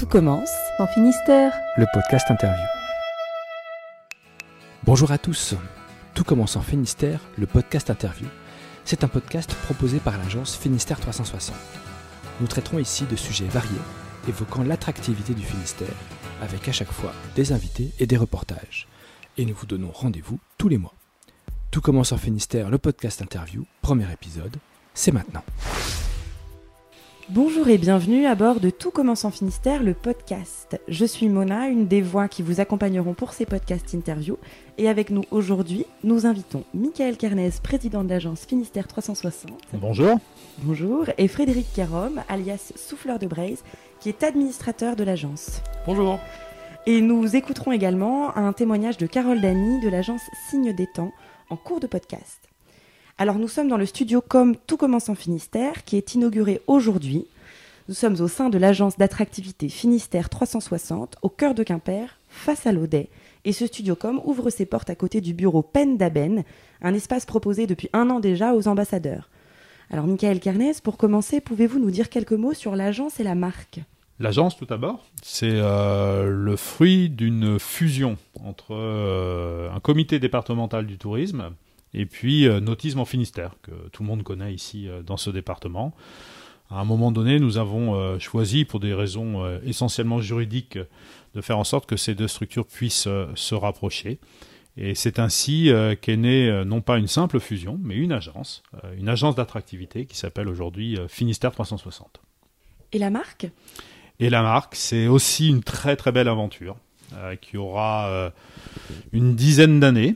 Tout commence en Finistère. Le podcast interview. Bonjour à tous. Tout commence en Finistère, le podcast interview. C'est un podcast proposé par l'agence Finistère 360. Nous traiterons ici de sujets variés, évoquant l'attractivité du Finistère, avec à chaque fois des invités et des reportages. Et nous vous donnons rendez-vous tous les mois. Tout commence en Finistère, le podcast interview, premier épisode, c'est maintenant. Bonjour et bienvenue à bord de Tout commence en Finistère, le podcast. Je suis Mona, une des voix qui vous accompagneront pour ces podcasts interviews. Et avec nous aujourd'hui, nous invitons Michael Kernez, président de l'agence Finistère 360. Bonjour. Bonjour. Et Frédéric Carom, alias Souffleur de Braise, qui est administrateur de l'agence. Bonjour. Et nous écouterons également un témoignage de Carole Dany de l'agence Signe des Temps en cours de podcast. Alors nous sommes dans le studio Com Tout commence en Finistère qui est inauguré aujourd'hui. Nous sommes au sein de l'agence d'attractivité Finistère 360 au cœur de Quimper, face à l'Audet. Et ce studio Com ouvre ses portes à côté du bureau Pen d'Aben, un espace proposé depuis un an déjà aux ambassadeurs. Alors Michael Kernes, pour commencer, pouvez-vous nous dire quelques mots sur l'agence et la marque? L'agence, tout d'abord, c'est euh, le fruit d'une fusion entre euh, un comité départemental du tourisme et puis euh, Nautisme en Finistère, que tout le monde connaît ici euh, dans ce département. À un moment donné, nous avons euh, choisi, pour des raisons essentiellement juridiques, de faire en sorte que ces deux structures puissent se rapprocher. Et c'est ainsi qu'est née non pas une simple fusion, mais une agence, une agence d'attractivité qui s'appelle aujourd'hui Finistère 360. Et la marque? Et la marque, c'est aussi une très très belle aventure qui aura une dizaine d'années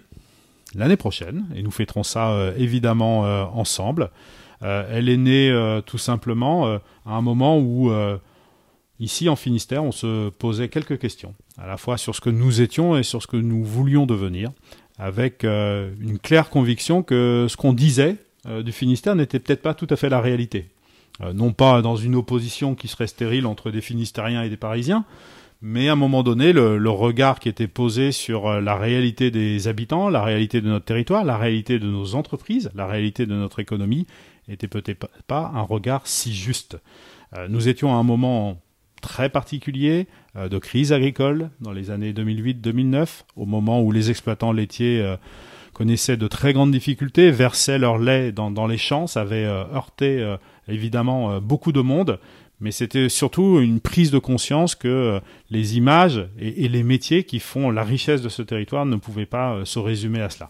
l'année prochaine, et nous fêterons ça euh, évidemment euh, ensemble. Euh, elle est née tout simplement à un moment où, ici en Finistère, on se posait quelques questions, à la fois sur ce que nous étions et sur ce que nous voulions devenir, avec une claire conviction que ce qu'on disait du Finistère n'était peut-être pas tout à fait la réalité. non pas dans une opposition qui serait stérile entre des Finistériens et des Parisiens, mais à un moment donné, le, regard qui était posé sur euh, la réalité des habitants, la réalité de notre territoire, la réalité de nos entreprises, la réalité de notre économie, était peut-être pas un regard si juste. Euh, nous étions à un moment très particulier euh, de crise agricole dans les années 2008-2009, au moment où les exploitants laitiers connaissaient de très grandes difficultés, versaient leur lait dans, dans les champs, ça avait heurté évidemment beaucoup de monde, mais c'était surtout une prise de conscience que euh, les images et, les métiers qui font la richesse de ce territoire ne pouvaient pas euh, se résumer à cela.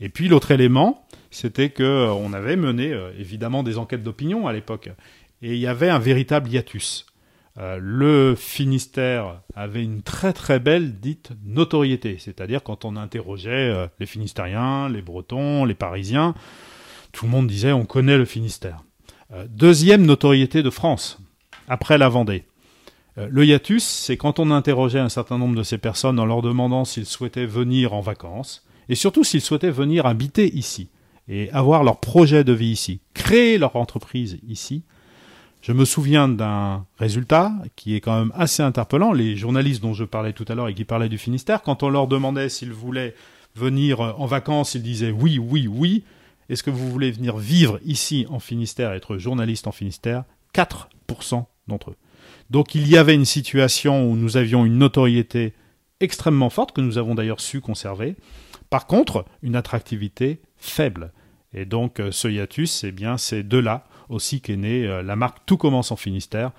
Et puis l'autre élément, c'était que euh, on avait mené évidemment des enquêtes d'opinion à l'époque, et il y avait un véritable hiatus. le Finistère avait une très très belle dite notoriété, c'est-à-dire quand on interrogeait les Finistériens, les Bretons, les Parisiens, tout le monde disait on connaît le Finistère. deuxième notoriété de France, après la Vendée. Euh, le hiatus, c'est quand on interrogeait un certain nombre de ces personnes en leur demandant s'ils souhaitaient venir en vacances, et surtout s'ils souhaitaient venir habiter ici, et avoir leur projet de vie ici, créer leur entreprise ici. Je me souviens d'un résultat qui est quand même assez interpellant. Les journalistes dont je parlais tout à l'heure et qui parlaient du Finistère, quand on leur demandait s'ils voulaient venir en vacances, ils disaient oui, oui, oui. Est-ce que vous voulez venir vivre ici en Finistère, être journaliste en Finistère? 4% d'entre eux. Donc il y avait une situation où nous avions une notoriété extrêmement forte, que nous avons d'ailleurs su conserver. Par contre, une attractivité faible. Et donc euh, ce hiatus, eh c'est de là aussi qu'est née euh, la marque Tout commence en Finistère,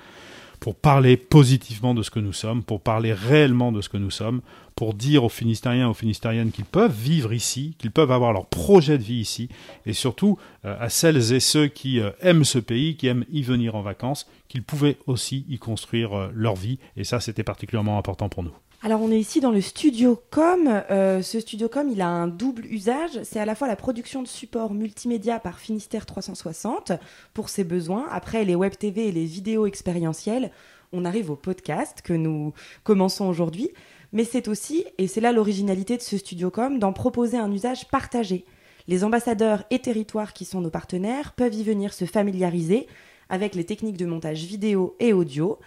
pour parler positivement de ce que nous sommes, pour parler réellement de ce que nous sommes, pour dire aux Finistériens, aux Finistériennes qu'ils peuvent vivre ici, qu'ils peuvent avoir leur projet de vie ici, et surtout euh, à celles et ceux qui euh, aiment ce pays, qui aiment y venir en vacances, qu'ils pouvaient aussi y construire euh, leur vie, et ça c'était particulièrement important pour nous. Alors on est ici dans le studio com. Euh, ce studio com, il a un double usage. C'est à la fois la production de supports multimédia par Finistère 360 pour ses besoins. Après les web TV et les vidéos expérientielles, on arrive au podcast que nous commençons aujourd'hui. Mais c'est aussi, et c'est là l'originalité de ce studio com, d'en proposer un usage partagé. Les ambassadeurs et territoires qui sont nos partenaires peuvent y venir se familiariser avec les techniques de montage vidéo et audio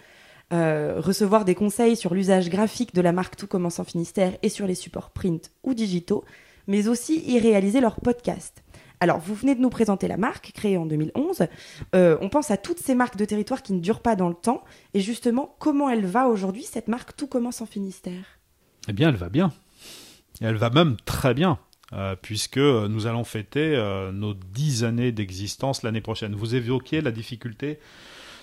euh, recevoir des conseils sur l'usage graphique de la marque Tout commence en Finistère et sur les supports print ou digitaux, mais aussi y réaliser leur podcast. Alors, vous venez de nous présenter la marque, créée en 2011. Euh, on pense à toutes ces marques de territoire qui ne durent pas dans le temps. Et justement, comment elle va aujourd'hui, cette marque Tout commence en Finistère? Eh bien, elle va bien. elle va même très bien. Euh, puisque nous allons fêter nos dix années d'existence l'année prochaine. Vous évoquiez la difficulté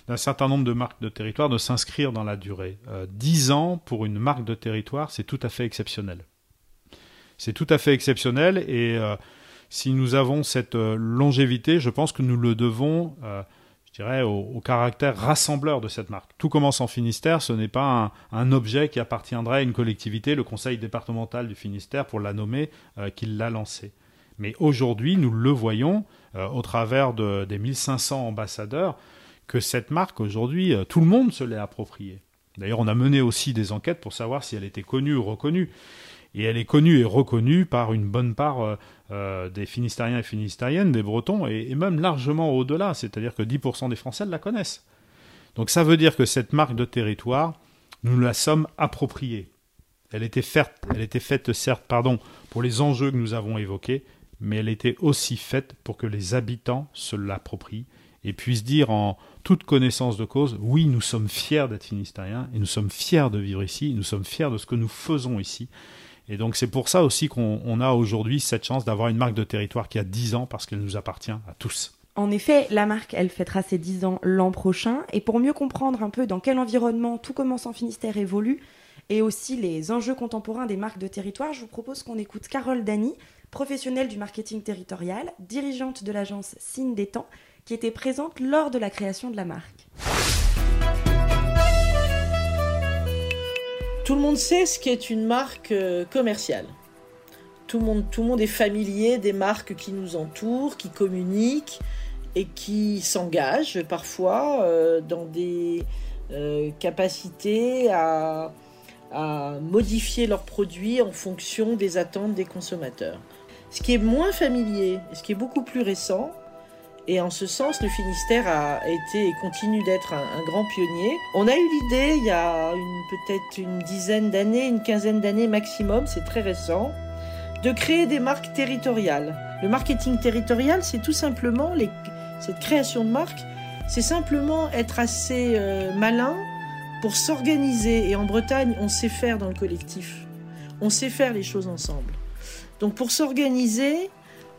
d'un certain nombre de marques de territoire de s'inscrire dans la durée. Dix ans pour une marque de territoire, c'est tout à fait exceptionnel. C'est tout à fait exceptionnel et si nous avons cette euh, longévité, je pense que nous le devons, euh, je dirais, au, caractère rassembleur de cette marque. Tout commence en Finistère, ce n'est pas un, objet qui appartiendrait à une collectivité, le conseil départemental du Finistère, pour la nommer, euh, qui l'a lancé. Mais aujourd'hui, nous le voyons, au travers de, des 1500 ambassadeurs, que cette marque, aujourd'hui, tout le monde se l'est appropriée. D'ailleurs, on a mené aussi des enquêtes pour savoir si elle était connue ou reconnue. Et elle est connue et reconnue par une bonne part euh, des Finistériens et Finistériennes, des Bretons, et, même largement au-delà, c'est-à-dire que 10% des Français la connaissent. Donc ça veut dire que cette marque de territoire, nous la sommes appropriée. Elle était faite, elle était faite certes, pardon, pour les enjeux que nous avons évoqués, mais elle était aussi faite pour que les habitants se l'approprient et puissent dire en toute connaissance de cause, oui, nous sommes fiers d'être finistériens et nous sommes fiers de vivre ici, nous sommes fiers de ce que nous faisons ici et donc c'est pour ça aussi qu'on a aujourd'hui cette chance d'avoir une marque de territoire qui a 10 ans parce qu'elle nous appartient à tous. En effet, la marque, elle fêtera ses 10 ans l'an prochain. Et pour mieux comprendre un peu dans quel environnement tout commence en Finistère évolue, et aussi les enjeux contemporains des marques de territoire, je vous propose qu'on écoute Carole Dany, professionnelle du marketing territorial, dirigeante de l'agence Signe des Temps, qui était présente lors de la création de la marque. Tout le monde sait ce qu'est une marque euh, commerciale. Tout le, monde, tout le monde est familier des marques qui nous entourent, qui communiquent et qui s'engagent parfois euh, dans des euh, capacités à, à modifier leurs produits en fonction des attentes des consommateurs. Ce qui est moins familier, ce qui est beaucoup plus récent, et en ce sens, le Finistère a été et continue d'être un, grand pionnier. On a eu l'idée il y a peut-être une dizaine d'années, une quinzaine d'années maximum, c'est très récent, de créer des marques territoriales. Le marketing territorial, c'est tout simplement cette création de marques, c'est simplement être assez euh, malin pour s'organiser. Et en Bretagne, on sait faire dans le collectif. On sait faire les choses ensemble. Donc pour s'organiser,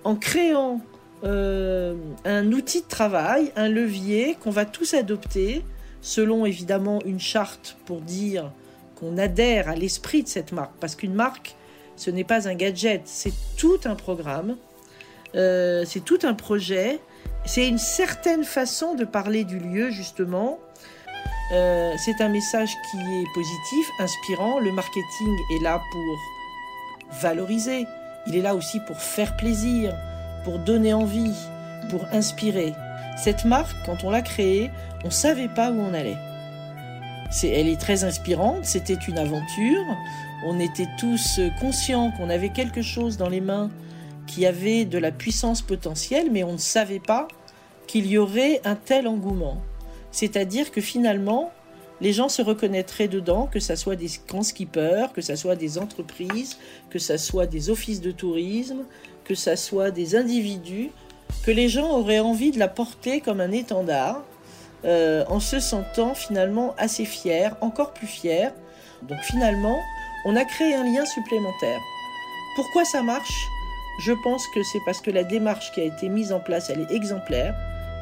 en créant euh, un outil de travail, un levier qu'on va tous adopter, selon évidemment une charte pour dire qu'on adhère à l'esprit de cette marque. Parce qu'une marque, ce n'est pas un gadget, c'est tout un programme, euh, c'est tout un projet, c'est une certaine façon de parler du lieu, justement. Euh, c'est un message qui est positif, inspirant. Le marketing est là pour valoriser, il est là aussi pour faire plaisir, pour donner envie, pour inspirer. Cette marque, quand on l'a créée, on ne savait pas où on allait. Elle est très inspirante, c'était une aventure. On était tous conscients qu'on avait quelque chose dans les mains qui avait de la puissance potentielle, mais on ne savait pas qu'il y aurait un tel engouement. C'est-à-dire que finalement, les gens se reconnaîtraient dedans, que ce soit des grands skippers, que ce soit des entreprises, que ce soit des offices de tourisme, que ça soit des individus, que les gens auraient envie de la porter comme un étendard, euh, en se sentant finalement assez fiers, encore plus fiers. Donc finalement, on a créé un lien supplémentaire. Pourquoi ça marche? Je pense que c'est parce que la démarche qui a été mise en place, elle est exemplaire,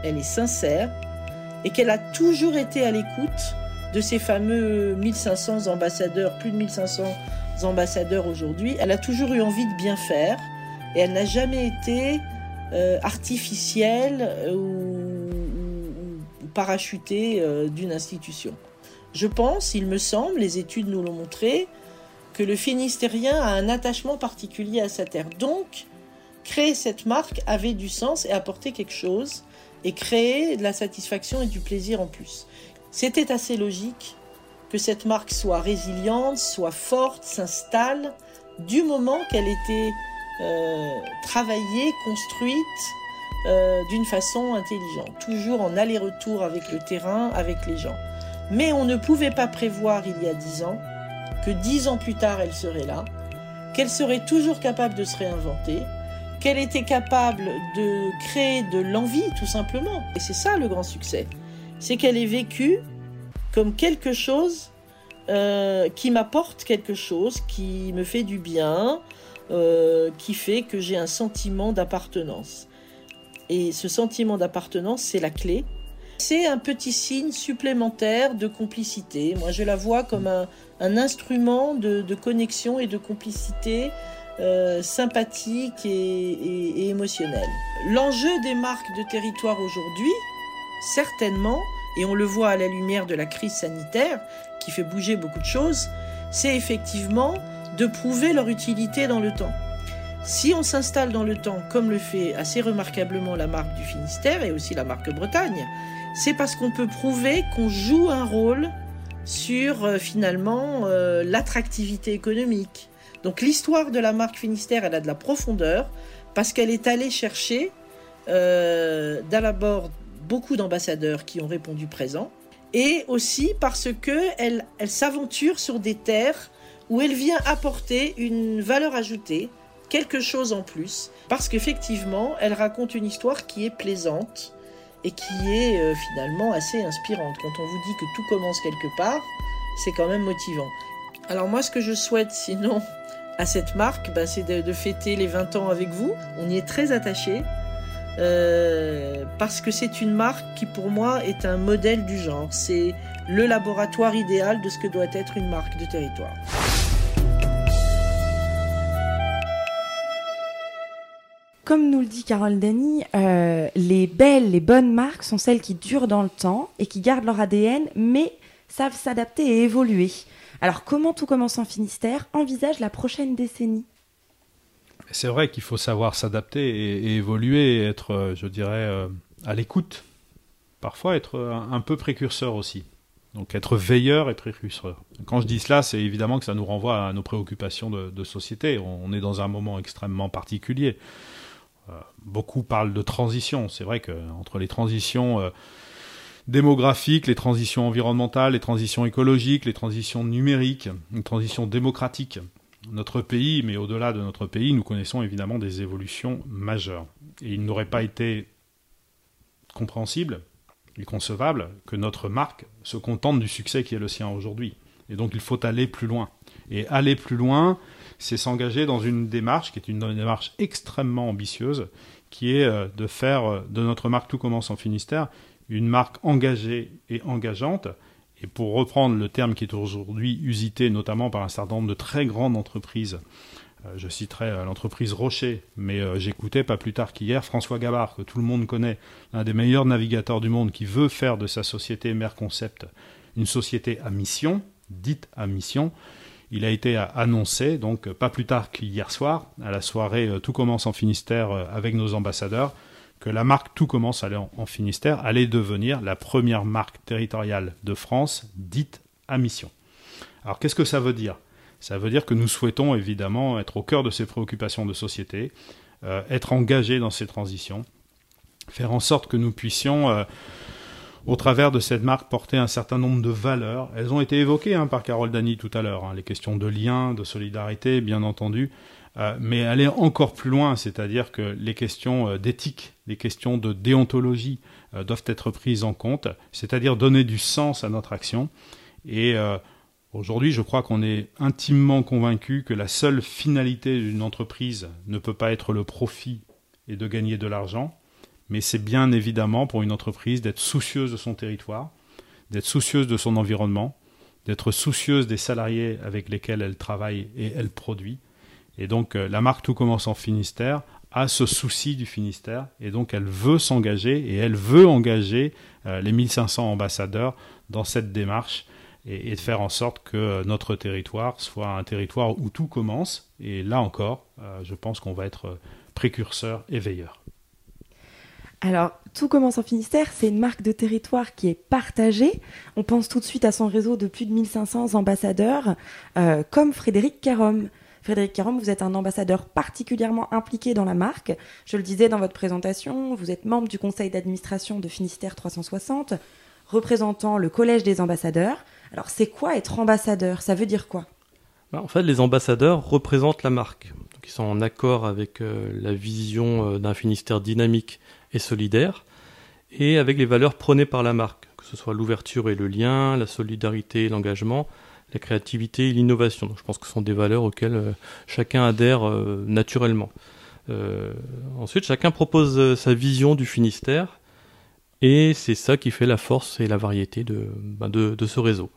elle est sincère, et qu'elle a toujours été à l'écoute de ces fameux 1500 ambassadeurs, plus de 1500 ambassadeurs aujourd'hui. Elle a toujours eu envie de bien faire, et elle n'a jamais été euh, artificielle euh, ou, parachutée euh, d'une institution. Je pense, il me semble, les études nous l'ont montré, que le Finistérien a un attachement particulier à sa terre. Donc, créer cette marque avait du sens et apporter quelque chose et créer de la satisfaction et du plaisir en plus. C'était assez logique que cette marque soit résiliente, soit forte, s'installe, du moment qu'elle était euh, travaillée, construite euh, d'une façon intelligente, toujours en aller-retour avec le terrain, avec les gens. Mais on ne pouvait pas prévoir il y a dix ans que dix ans plus tard elle serait là, qu'elle serait toujours capable de se réinventer, qu'elle était capable de créer de l'envie, tout simplement. Et c'est ça le grand succès. C'est qu'elle est vécue comme quelque chose euh, qui m'apporte quelque chose, qui me fait du bien, euh, qui fait que j'ai un sentiment d'appartenance. Et ce sentiment d'appartenance, c'est la clé. C'est un petit signe supplémentaire de complicité. Moi, je la vois comme un, instrument de, connexion et de complicité euh, sympathique et, émotionnelle. L'enjeu des marques de territoire aujourd'hui, certainement, et on le voit à la lumière de la crise sanitaire qui fait bouger beaucoup de choses, c'est effectivement de prouver leur utilité dans le temps. Si on s'installe dans le temps, comme le fait assez remarquablement la marque du Finistère et aussi la marque Bretagne, c'est parce qu'on peut prouver qu'on joue un rôle sur euh, finalement euh, l'attractivité économique. Donc l'histoire de la marque Finistère, elle a de la profondeur parce qu'elle est allée chercher euh, d'abord beaucoup d'ambassadeurs qui ont répondu présent et aussi parce que elle, elle s'aventure sur des terres où elle vient apporter une valeur ajoutée, quelque chose en plus, parce qu'effectivement, elle raconte une histoire qui est plaisante et qui est euh, finalement assez inspirante. Quand on vous dit que tout commence quelque part, c'est quand même motivant. Alors moi, ce que je souhaite sinon à cette marque, bah, c'est de, fêter les 20 ans avec vous. On y est très attaché. Euh, parce que c'est une marque qui pour moi est un modèle du genre. C'est le laboratoire idéal de ce que doit être une marque de territoire. Comme nous le dit Carole Dany, euh, les belles, les bonnes marques sont celles qui durent dans le temps et qui gardent leur ADN, mais savent s'adapter et évoluer. Alors comment tout commence en Finistère envisage la prochaine décennie? C'est vrai qu'il faut savoir s'adapter et, évoluer et être, euh, je dirais, euh, à l'écoute. Parfois être un, peu précurseur aussi. Donc être veilleur et précurseur. Quand je dis cela, c'est évidemment que ça nous renvoie à nos préoccupations de société. On est dans un moment extrêmement particulier. Euh, beaucoup parlent de transition. C'est vrai qu'entre les transitions euh, démographiques, les transitions environnementales, les transitions écologiques, les transitions numériques, une transition démocratique, notre pays, mais au-delà de notre pays, nous connaissons évidemment des évolutions majeures. Et il n'aurait pas été compréhensible et concevable que notre marque se contente du succès qui est le sien aujourd'hui. Et donc il faut aller plus loin. Et aller plus loin, c'est s'engager dans une démarche qui est une démarche extrêmement ambitieuse, qui est euh, de faire euh, de notre marque Tout commence en Finistère une marque engagée et engageante. Et pour reprendre le terme qui est aujourd'hui usité notamment par un certain nombre de très grandes entreprises, euh, je citerai l'entreprise Rocher, mais j'écoutais pas plus tard qu'hier François Gabard, que tout le monde connaît, l'un des meilleurs navigateurs du monde, qui veut faire de sa société Mère Concept une société à mission, dite à mission, il a été annoncé, donc pas plus tard qu'hier soir, à la soirée euh, Tout commence en Finistère euh, avec nos ambassadeurs, que la marque Tout commence en Finistère allait devenir la première marque territoriale de France dite à mission. Alors qu'est-ce que ça veut dire? Ça veut dire que nous souhaitons évidemment être au cœur de ces préoccupations de société, euh, être engagés dans ces transitions, faire en sorte que nous puissions au travers de cette marque, porter un certain nombre de valeurs. Elles ont été évoquées hein, par Carole Dany tout à l'heure, hein, les questions de lien, de solidarité, bien entendu, euh, mais aller encore plus loin, c'est-à-dire que les questions euh, d'éthique, les questions de déontologie euh, doivent être prises en compte, c'est-à-dire donner du sens à notre action. Et aujourd'hui, je crois qu'on est intimement convaincu que la seule finalité d'une entreprise ne peut pas être le profit et de gagner de l'argent, mais c'est bien évidemment pour une entreprise d'être soucieuse de son territoire, d'être soucieuse de son environnement, d'être soucieuse des salariés avec lesquels elle travaille et elle produit. Et donc euh, la marque Tout commence en Finistère a ce souci du Finistère et donc elle veut s'engager et elle veut engager euh, les 1500 ambassadeurs dans cette démarche et, de faire en sorte que euh, notre territoire soit un territoire où tout commence. Et là encore, je pense qu'on va être précurseur et veilleur. Alors, tout commence en Finistère, c'est une marque de territoire qui est partagée. On pense tout de suite à son réseau de plus de 1500 ambassadeurs, euh, comme Frédéric Carom. Frédéric Carom, vous êtes un ambassadeur particulièrement impliqué dans la marque. Je le disais dans votre présentation, vous êtes membre du conseil d'administration de Finistère 360, représentant le collège des ambassadeurs. Alors, c'est quoi être ambassadeur? Ça veut dire quoi? Bah, En fait, les ambassadeurs représentent la marque qui sont en accord avec la vision d'un Finistère dynamique et solidaire, et avec les valeurs prônées par la marque, que ce soit l'ouverture et le lien, la solidarité et l'engagement, la créativité et l'innovation. Je pense que ce sont des valeurs auxquelles chacun adhère naturellement. ensuite, chacun propose sa vision du Finistère, et c'est ça qui fait la force et la variété de, ben ce réseau.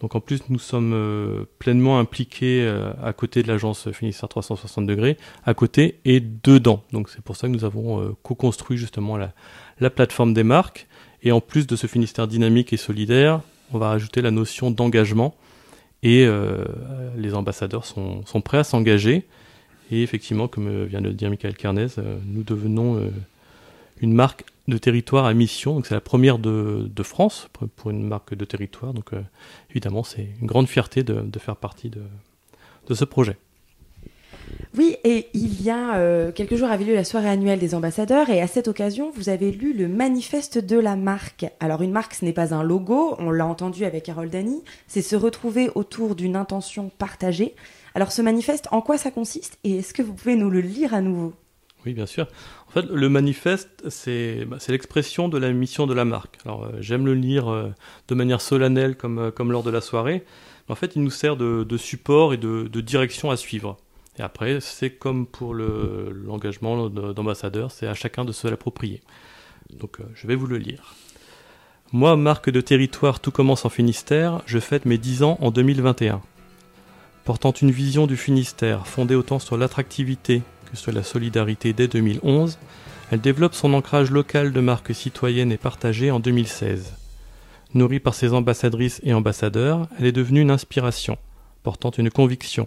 Donc en plus, nous sommes euh, pleinement impliqués euh, à côté de l'agence Finistère 360 degrés, à côté et dedans. Donc c'est pour ça que nous avons euh, co-construit justement la, la, plateforme des marques. Et en plus de ce Finistère dynamique et solidaire, on va rajouter la notion d'engagement. Et les ambassadeurs sont, sont prêts à s'engager. Et effectivement, comme vient de le dire Michael Kernez, nous devenons une marque de territoire à mission. Donc c'est la première de, France pour une marque de territoire. Donc euh, évidemment, c'est une grande fierté de, faire partie de, ce projet. Oui, et il y a euh, quelques jours avait lieu la soirée annuelle des ambassadeurs et à cette occasion, vous avez lu le manifeste de la marque. Alors une marque, ce n'est pas un logo, on l'a entendu avec Harold Dany, c'est se retrouver autour d'une intention partagée. Alors ce manifeste, en quoi ça consiste? Et est-ce que vous pouvez nous le lire à nouveau? Oui, bien sûr. En fait, le manifeste, bah, c'est l'expression de la mission de la marque. Alors, euh, j'aime le lire euh, de manière solennelle comme, euh, comme lors de la soirée. En fait, il nous sert de, support et de, direction à suivre. Et après, c'est comme pour l'engagement d'ambassadeur, c'est à chacun de se l'approprier. Donc, je vais vous le lire. Moi, marque de territoire Tout commence en Finistère, je fête mes 10 ans en 2021. Portant une vision du Finistère fondée autant sur l'attractivité que sur la solidarité dès 2011, elle développe son ancrage local de marque citoyenne et partagée en 2016. Nourrie par ses ambassadrices et ambassadeurs, elle est devenue une inspiration, portant une conviction,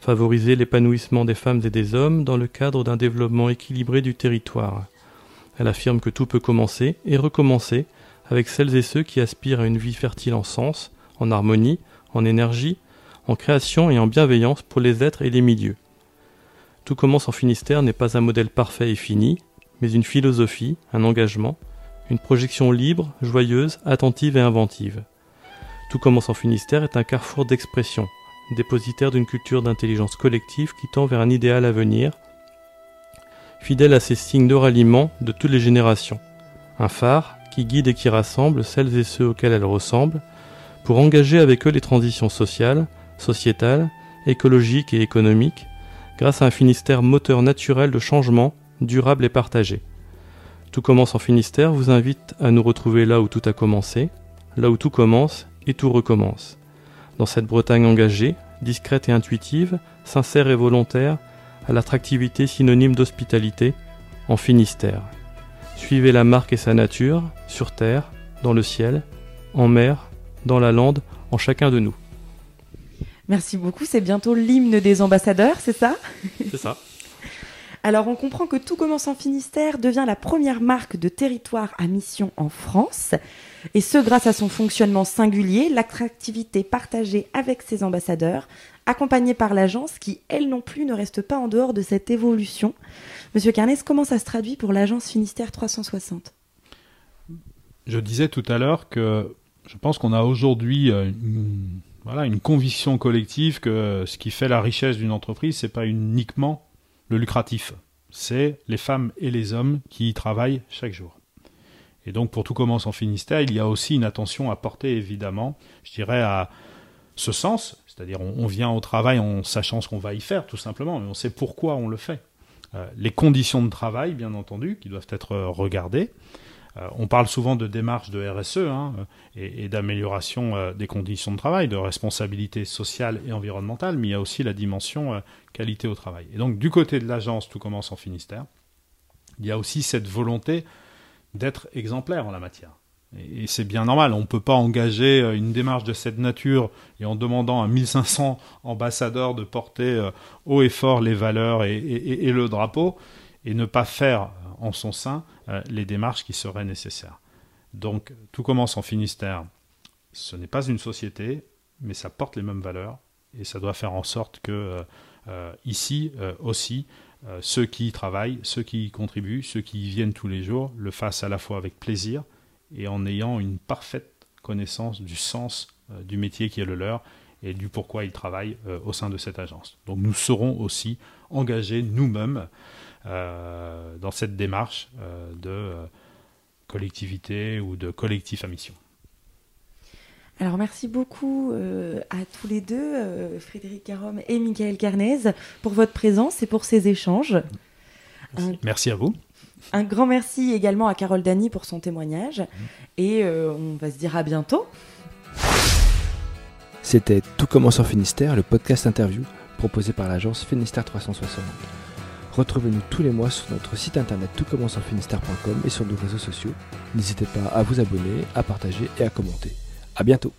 favoriser l'épanouissement des femmes et des hommes dans le cadre d'un développement équilibré du territoire. Elle affirme que tout peut commencer et recommencer avec celles et ceux qui aspirent à une vie fertile en sens, en harmonie, en énergie, en création et en bienveillance pour les êtres et les milieux. Tout commence en Finistère n'est pas un modèle parfait et fini, mais une philosophie, un engagement, une projection libre, joyeuse, attentive et inventive. Tout commence en Finistère est un carrefour d'expression, dépositaire d'une culture d'intelligence collective qui tend vers un idéal à venir, fidèle à ces signes de ralliement de toutes les générations. Un phare qui guide et qui rassemble celles et ceux auxquels elle ressemble, pour engager avec eux les transitions sociales, sociétales, écologiques et économiques, grâce à un Finistère moteur naturel de changement, durable et partagé. Tout commence en Finistère vous invite à nous retrouver là où tout a commencé, là où tout commence et tout recommence. Dans cette Bretagne engagée, discrète et intuitive, sincère et volontaire, à l'attractivité synonyme d'hospitalité, en Finistère. Suivez la marque et sa nature, sur terre, dans le ciel, en mer, dans la lande, en chacun de nous. Merci beaucoup. C'est bientôt l'hymne des ambassadeurs, c'est ça? C'est ça. Alors on comprend que Tout commence en Finistère devient la première marque de territoire à mission en France, et ce grâce à son fonctionnement singulier, l'attractivité partagée avec ses ambassadeurs, accompagnée par l'agence qui, elle non plus, ne reste pas en dehors de cette évolution. Monsieur Carnes, comment ça se traduit pour l'agence Finistère 360 Je disais tout à l'heure que je pense qu'on a aujourd'hui euh, une voilà, une conviction collective que ce qui fait la richesse d'une entreprise, c'est pas uniquement le lucratif, c'est les femmes et les hommes qui y travaillent chaque jour. Et donc, pour tout commence en Finistère, il y a aussi une attention à porter, évidemment, je dirais, à ce sens, c'est-à-dire on, vient au travail en sachant ce qu'on va y faire, tout simplement, mais on sait pourquoi on le fait. Euh, les conditions de travail, bien entendu, qui doivent être regardées, on parle souvent de démarche de RSE hein, et, d'amélioration euh, des conditions de travail, de responsabilité sociale et environnementale, mais il y a aussi la dimension euh, qualité au travail. Et donc du côté de l'agence, tout commence en Finistère, il y a aussi cette volonté d'être exemplaire en la matière. Et, c'est bien normal, on ne peut pas engager une démarche de cette nature et en demandant à 1500 ambassadeurs de porter haut et fort les valeurs et le drapeau et ne pas faire en son sein euh, les démarches qui seraient nécessaires. Donc tout commence en Finistère. Ce n'est pas une société, mais ça porte les mêmes valeurs et ça doit faire en sorte que euh, euh, ici aussi, ceux qui y travaillent, ceux qui y contribuent, ceux qui y viennent tous les jours, le fassent à la fois avec plaisir et en ayant une parfaite connaissance du sens du métier qui est le leur et du pourquoi ils travaillent au sein de cette agence. Donc nous serons aussi engagés nous-mêmes dans cette démarche de collectivité ou de collectif à mission. Alors merci beaucoup euh, à tous les deux, euh, Frédéric Garom et Michael Carnez, pour votre présence et pour ces échanges. Merci, à vous. Un grand merci également à Carole Dany pour son témoignage. Et euh, on va se dire à bientôt. C'était Tout commence en Finistère, le podcast interview proposé par l'agence Finistère 360. Retrouvez-nous tous les mois sur notre site internet toutcommenceenfinistère.com et sur nos réseaux sociaux. N'hésitez pas à vous abonner, à partager et à commenter. À bientôt